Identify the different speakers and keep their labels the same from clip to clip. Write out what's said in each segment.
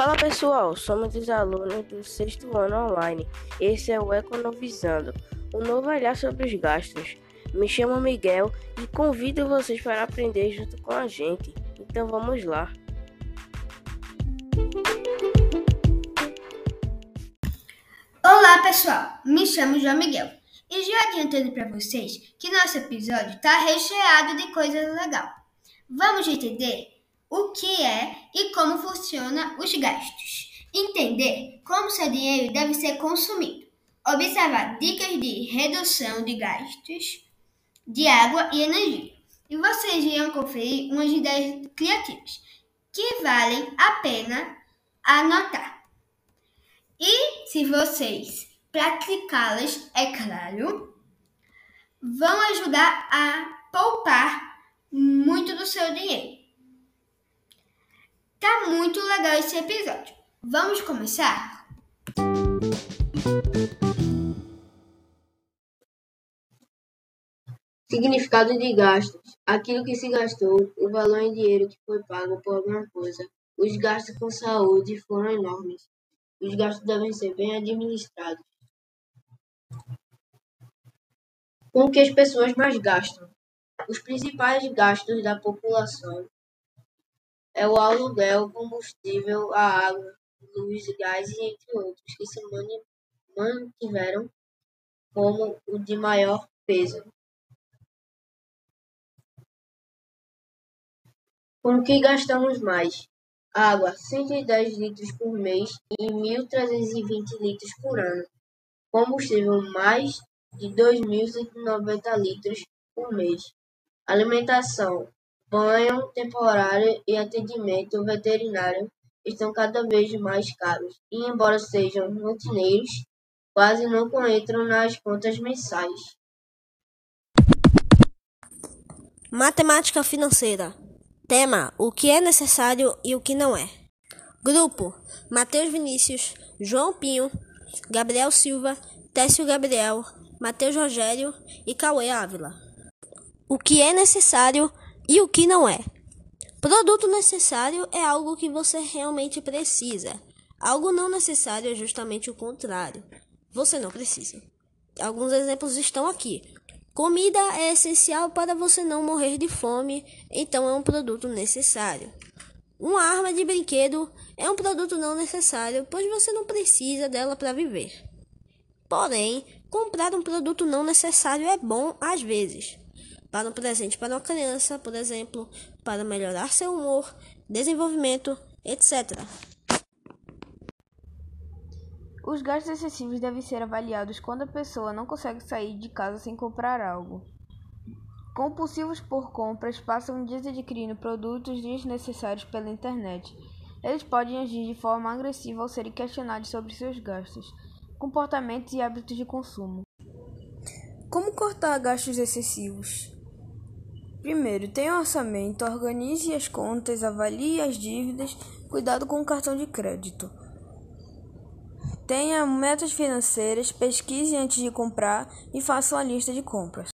Speaker 1: Fala pessoal, somos os alunos do sexto ano online. Esse é o Economizando, um novo olhar sobre os gastos. Me chamo Miguel e convido vocês para aprender junto com a gente. Então vamos lá.
Speaker 2: Olá pessoal, me chamo João Miguel e já adiantando para vocês que nosso episódio está recheado de coisas legais. Vamos entender o que é e como funciona os gastos. Entender como seu dinheiro deve ser consumido. Observar dicas de redução de gastos de água e energia. E vocês irão conferir umas ideias criativas que valem a pena anotar. E se vocês praticá-las, é claro, vão ajudar a poupar muito do seu dinheiro. Tá muito legal esse episódio. Vamos começar?
Speaker 3: Significado de gastos: aquilo que se gastou, o valor em dinheiro que foi pago por alguma coisa. Os gastos com saúde foram enormes. Os gastos devem ser bem administrados. Com o que as pessoas mais gastam? Os principais gastos da população é o aluguel, combustível, a água, luz, gás e entre outros, que se mantiveram como o de maior peso. Com o que gastamos mais? Água, 110 litros por mês e 1.320 litros por ano. Combustível, mais de 2.190 litros por mês. Alimentação, banho temporário e atendimento veterinário estão cada vez mais caros e, embora sejam rotineiros, quase nunca entram nas contas mensais.
Speaker 4: Matemática financeira. Tema: O que é necessário e o que não é. Grupo: Matheus Vinícius, João Pinho, Gabriel Silva, Técio Gabriel, Matheus Rogério e Cauê Ávila. O que é necessário e o que não é. Produto necessário é algo que você realmente precisa. Algo não necessário é justamente o contrário. Você não precisa. Alguns exemplos estão aqui. Comida é essencial para você não morrer de fome, então é um produto necessário. Uma arma de brinquedo é um produto não necessário, pois você não precisa dela para viver. Porém, comprar um produto não necessário é bom às vezes para um presente para uma criança, por exemplo, para melhorar seu humor, desenvolvimento, etc.
Speaker 5: Os gastos excessivos devem ser avaliados quando a pessoa não consegue sair de casa sem comprar algo. Compulsivos por compras passam dias adquirindo produtos desnecessários pela internet. Eles podem agir de forma agressiva ao serem questionados sobre seus gastos, comportamentos e hábitos de consumo.
Speaker 6: Como cortar gastos excessivos? Primeiro, tenha um orçamento, organize as contas, avalie as dívidas, cuidado com o cartão de crédito. Tenha metas financeiras, pesquise antes de comprar e faça uma lista de compras.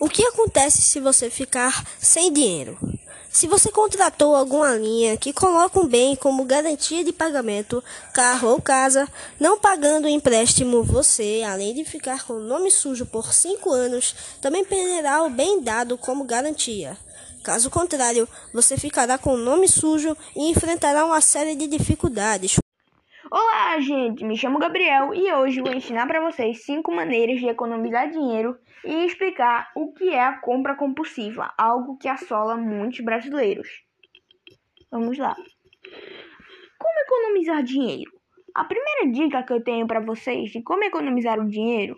Speaker 4: O que acontece se você ficar sem dinheiro? Se você contratou alguma linha que coloca um bem como garantia de pagamento, carro ou casa, não pagando o empréstimo, você, além de ficar com o nome sujo por cinco anos, também perderá o bem dado como garantia. Caso contrário, você ficará com o nome sujo e enfrentará uma série de dificuldades.
Speaker 7: Olá, gente! Me chamo Gabriel e hoje vou ensinar para vocês 5 maneiras de economizar dinheiro e explicar o que é a compra compulsiva, algo que assola muitos brasileiros. Vamos lá. Como economizar dinheiro? A primeira dica que eu tenho para vocês de como economizar o dinheiro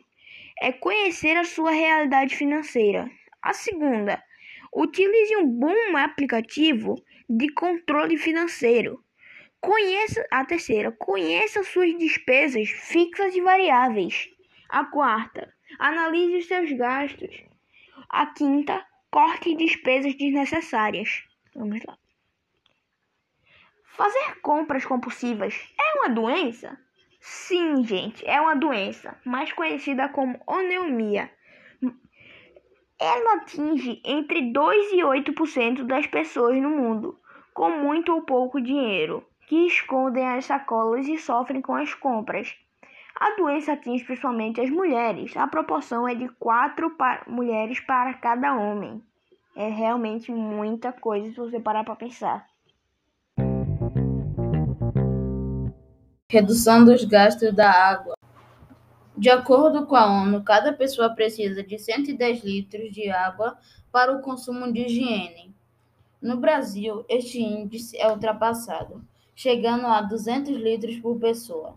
Speaker 7: é conhecer a sua realidade financeira. A segunda, utilize um bom aplicativo de controle financeiro. Conheça a terceira, conheça suas despesas fixas e variáveis. A quarta, analise os seus gastos. A quinta, corte despesas desnecessárias. Vamos lá. Fazer compras compulsivas é uma doença? Sim, gente, é uma doença, mais conhecida como oneumia. Ela atinge entre 2 e 8% das pessoas no mundo, com muito ou pouco dinheiro. Que escondem as sacolas e sofrem com as compras. A doença atinge principalmente as mulheres. A proporção é de quatro para mulheres para cada homem. É realmente muita coisa se você parar para pensar.
Speaker 8: Redução dos gastos da água. De acordo com a ONU, cada pessoa precisa de 110 litros de água para o consumo de higiene. No Brasil, este índice é ultrapassado, chegando a 200 litros por pessoa.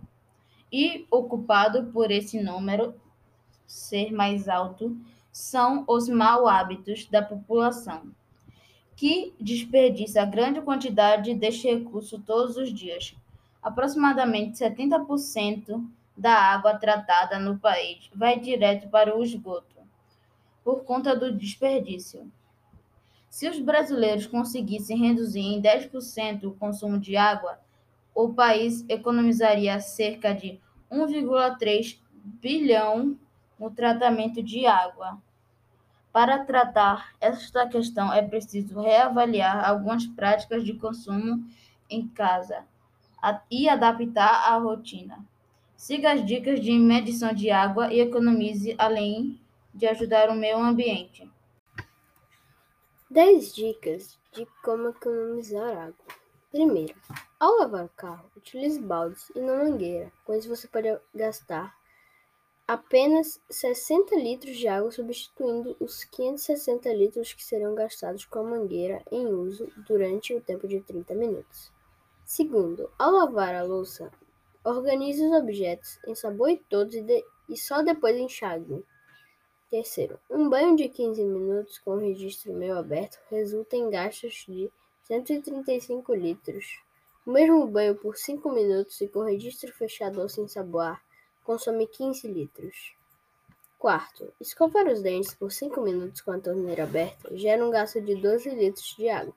Speaker 8: E ocupado por esse número ser mais alto são os mau hábitos da população, que desperdiça grande quantidade deste recurso todos os dias. Aproximadamente 70% da água tratada no país vai direto para o esgoto, por conta do desperdício. Se os brasileiros conseguissem reduzir em 10% o consumo de água, o país economizaria cerca de 1,3 bilhão no tratamento de água. Para tratar esta questão, é preciso reavaliar algumas práticas de consumo em casa e adaptar a rotina. Siga as dicas de medição de água e economize, além de ajudar o meio ambiente.
Speaker 1: 10 dicas de como economizar água. Primeiro, ao lavar o carro, utilize baldes e não mangueira, isso você pode gastar apenas 60 litros de água, substituindo os 560 litros que serão gastados com a mangueira em uso durante o tempo de 30 minutos. Segundo, ao lavar a louça, organize os objetos, ensaboe todos e, e só depois enxague. Terceiro, um banho de 15 minutos com registro meio aberto resulta em gastos de 135 litros. O mesmo banho por 5 minutos e com registro fechado ou sem ensaboar consome 15 litros. Quarto, escovar os dentes por 5 minutos com a torneira aberta gera um gasto de 12 litros de água.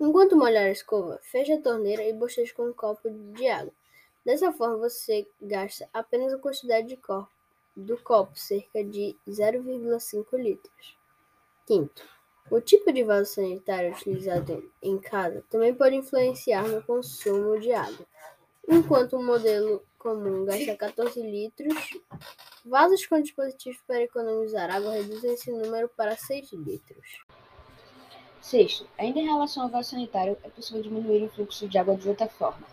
Speaker 1: Enquanto molhar a escova, feche a torneira e bocheche com um copo de água. Dessa forma, você gasta apenas a quantidade de copo, do copo, cerca de 0,5 litros. Quinto, o tipo de vaso sanitário utilizado em casa também pode influenciar no consumo de água. Enquanto um modelo comum gasta 14 litros, vasos com dispositivos para economizar água reduzem esse número para 6 litros.
Speaker 9: Sexto, ainda em relação ao vaso sanitário, é possível diminuir o fluxo de água de outra forma.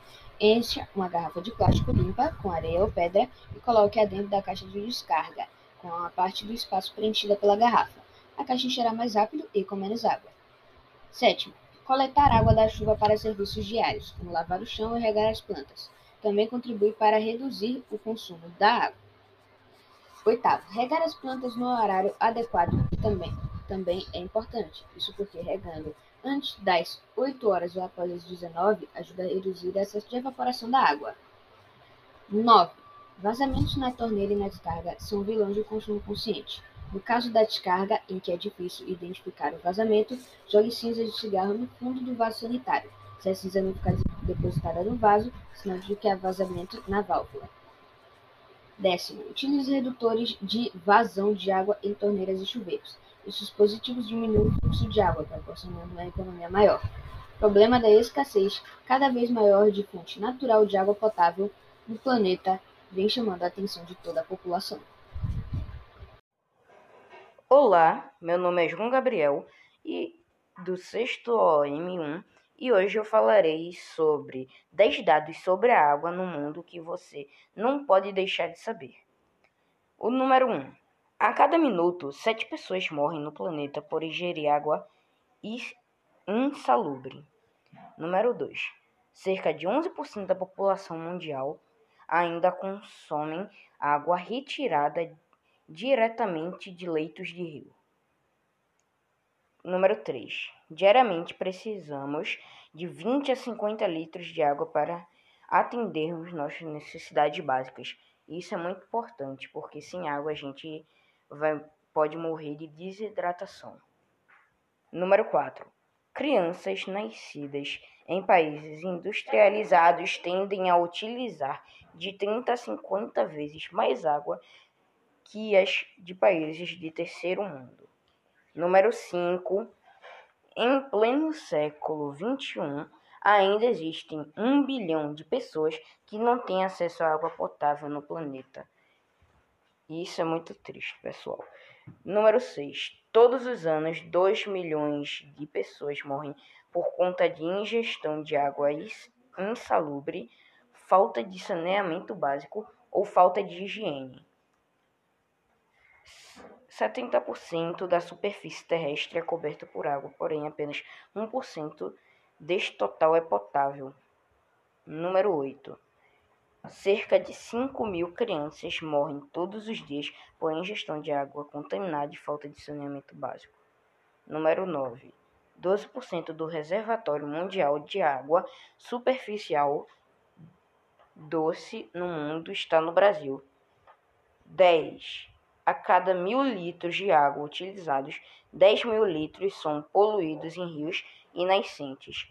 Speaker 9: Encha uma garrafa de plástico limpa com areia ou pedra e coloque-a dentro da caixa de descarga, com a parte do espaço preenchida pela garrafa. A caixa encherá mais rápido e com menos água. Sétimo, coletar água da chuva para serviços diários, como lavar o chão e regar as plantas. Também contribui para reduzir o consumo da água. Oitavo, regar as plantas no horário adequado também também é importante. Isso porque regando antes das 8 horas ou após as 19 ajuda a reduzir o excesso de evaporação da água. 9. Vazamentos na torneira e na descarga são vilões do consumo consciente. No caso da descarga, em que é difícil identificar o vazamento, jogue cinza de cigarro no fundo do vaso sanitário. Se a cinza não ficar depositada no vaso, sinal de que há vazamento na válvula. Décimo, utilize redutores de vazão de água em torneiras e chuveiros. Esses dispositivos diminuem o fluxo de água, proporcionando uma economia maior. O problema da escassez cada vez maior de fonte natural de água potável no planeta vem chamando a atenção de toda a população.
Speaker 10: Olá, meu nome é João Gabriel e do sexto OM1 e hoje eu falarei sobre 10 dados sobre a água no mundo que você não pode deixar de saber. O número 1. A cada minuto, sete pessoas morrem no planeta por ingerir água insalubre. Número 2. Cerca de 11% da população mundial ainda consomem água retirada diretamente de leitos de rio. Número 3. Diariamente precisamos de 20 a 50 litros de água para atendermos nossas necessidades básicas. Isso é muito importante, porque sem água a gente vai, pode morrer de desidratação. Número 4. Crianças nascidas em países industrializados tendem a utilizar de 30 a 50 vezes mais água que as de países de terceiro mundo. Número 5. Em pleno século XXI, ainda existem um bilhão de pessoas que não têm acesso à água potável no planeta. Isso é muito triste, pessoal. Número 6. Todos os anos, 2 milhões de pessoas morrem por conta de ingestão de água insalubre, falta de saneamento básico ou falta de higiene. 70% da superfície terrestre é coberta por água, porém apenas 1% deste total é potável. Número 8. Cerca de 5 mil crianças morrem todos os dias por ingestão de água contaminada e falta de saneamento básico. Número 9. 12% do reservatório mundial de água superficial doce no mundo está no Brasil. 10. A cada mil litros de água utilizados, 10 mil litros são poluídos em rios e nascentes.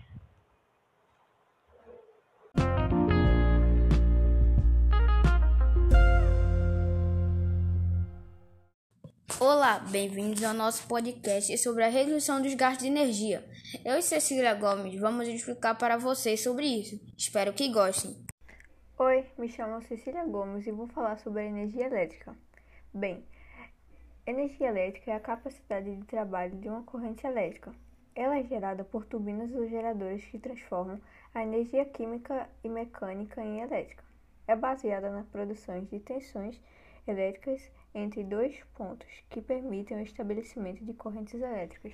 Speaker 7: Olá, bem-vindos ao nosso podcast sobre a redução dos gastos de energia. Eu e Cecília Gomes vamos explicar para vocês sobre isso. Espero que gostem.
Speaker 5: Oi, me chamo Cecília Gomes e vou falar sobre a energia elétrica. Bem, energia elétrica é a capacidade de trabalho de uma corrente elétrica. Ela é gerada por turbinas ou geradores que transformam a energia química e mecânica em elétrica. É baseada na produção de tensões elétricas entre dois pontos que permitem o estabelecimento de correntes elétricas.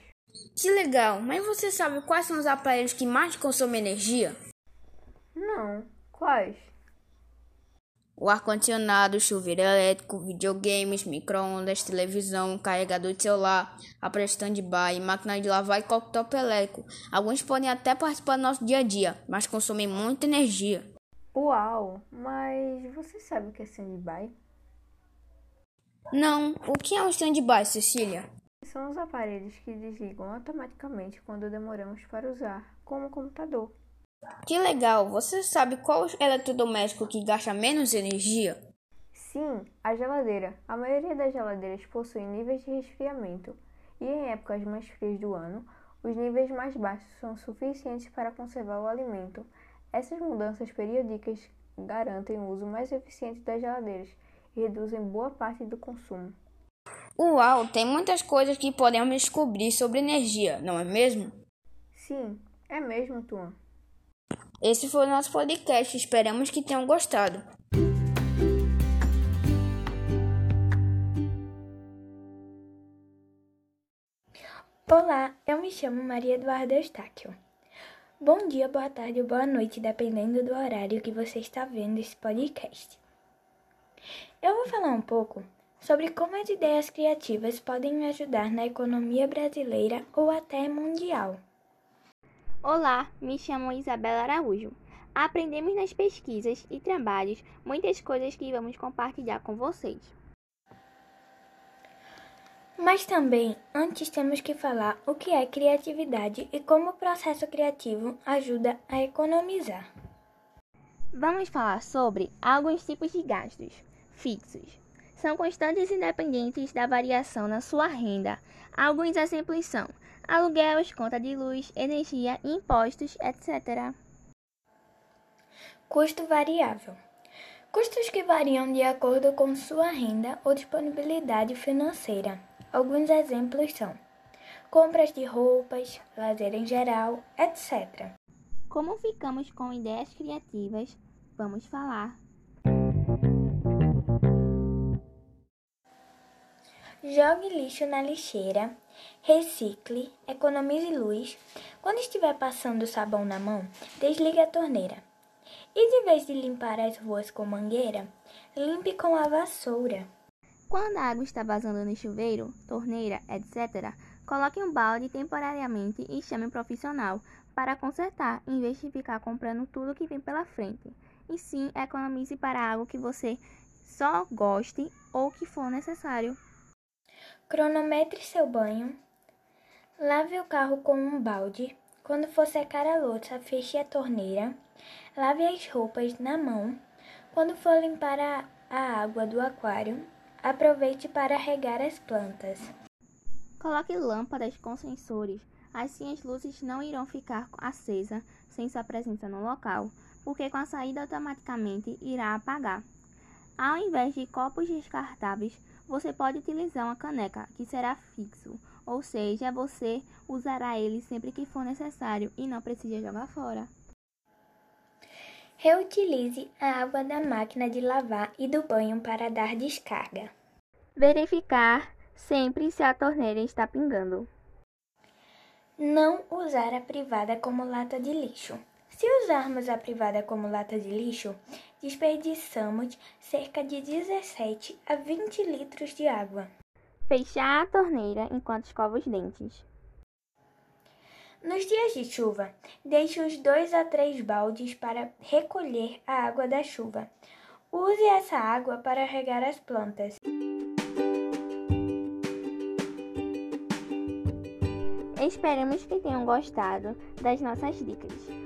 Speaker 7: Que legal! Mas você sabe quais são os aparelhos que mais consomem energia?
Speaker 5: Não. Quais?
Speaker 7: O ar-condicionado, chuveiro elétrico, videogames, micro-ondas, televisão, carregador de celular, aparelho stand-by, máquina de lavar e copo elétrico. Alguns podem até participar do nosso dia a dia, mas consomem muita energia.
Speaker 5: Uau! Mas você sabe o que é stand-by?
Speaker 7: Não. O que é um stand-by, Cecília?
Speaker 5: São os aparelhos que desligam automaticamente quando demoramos para usar, como o computador.
Speaker 7: Que legal! Você sabe qual eletrodoméstico que gasta menos energia?
Speaker 5: Sim, a geladeira. A maioria das geladeiras possui níveis de resfriamento, e em épocas mais frias do ano, os níveis mais baixos são suficientes para conservar o alimento. Essas mudanças periódicas garantem o uso mais eficiente das geladeiras e reduzem boa parte do consumo.
Speaker 7: Uau, tem muitas coisas que podemos descobrir sobre energia, não é mesmo?
Speaker 5: Sim, é mesmo, Tuan.
Speaker 7: Esse foi o nosso podcast, esperamos que tenham gostado.
Speaker 11: Olá, eu me chamo Maria Eduarda Eustáquio. Bom dia, boa tarde ou boa noite, dependendo do horário que você está vendo esse podcast. Eu vou falar um pouco sobre como as ideias criativas podem me ajudar na economia brasileira ou até mundial.
Speaker 12: Olá, me chamo Isabela Araújo. Aprendemos nas pesquisas e trabalhos muitas coisas que vamos compartilhar com vocês.
Speaker 11: Mas também, antes temos que falar o que é criatividade e como o processo criativo ajuda a economizar.
Speaker 12: Vamos falar sobre alguns tipos de gastos fixos. São constantes independentes da variação na sua renda. Alguns exemplos são aluguéis, conta de luz, energia, impostos, etc.
Speaker 11: Custo variável. Custos que variam de acordo com sua renda ou disponibilidade financeira. Alguns exemplos são compras de roupas, lazer em geral, etc.
Speaker 12: Como ficamos com ideias criativas, vamos falar
Speaker 11: Jogue lixo na lixeira, recicle, economize luz. Quando estiver passando sabão na mão, desligue a torneira. E de vez de limpar as ruas com mangueira, limpe com a vassoura.
Speaker 12: Quando a água está vazando no chuveiro, torneira, etc., coloque um balde temporariamente e chame um profissional para consertar, em vez de ficar comprando tudo que vem pela frente. E sim, economize para algo que você só goste ou que for necessário.
Speaker 11: Cronometre seu banho. Lave o carro com um balde. Quando for secar a louça, feche a torneira. Lave as roupas na mão. Quando for limpar a, a água do aquário, aproveite para regar as plantas.
Speaker 12: Coloque lâmpadas com sensores Assim, as luzes não irão ficar acesas sem sua presença no local, porque com a saída automaticamente irá apagar. Ao invés de copos descartáveis, você pode utilizar uma caneca, que será fixo, ou seja, você usará ele sempre que for necessário e não precisa jogar fora.
Speaker 11: Reutilize a água da máquina de lavar e do banho para dar descarga.
Speaker 12: Verificar sempre se a torneira está pingando.
Speaker 11: Não usar a privada como lata de lixo. Se usarmos a privada como lata de lixo, desperdiçamos cerca de 17 a 20 litros de água.
Speaker 12: Fechar a torneira enquanto escova os dentes.
Speaker 11: Nos dias de chuva, deixe os dois a três baldes para recolher a água da chuva. Use essa água para regar as plantas.
Speaker 12: Esperamos que tenham gostado das nossas dicas.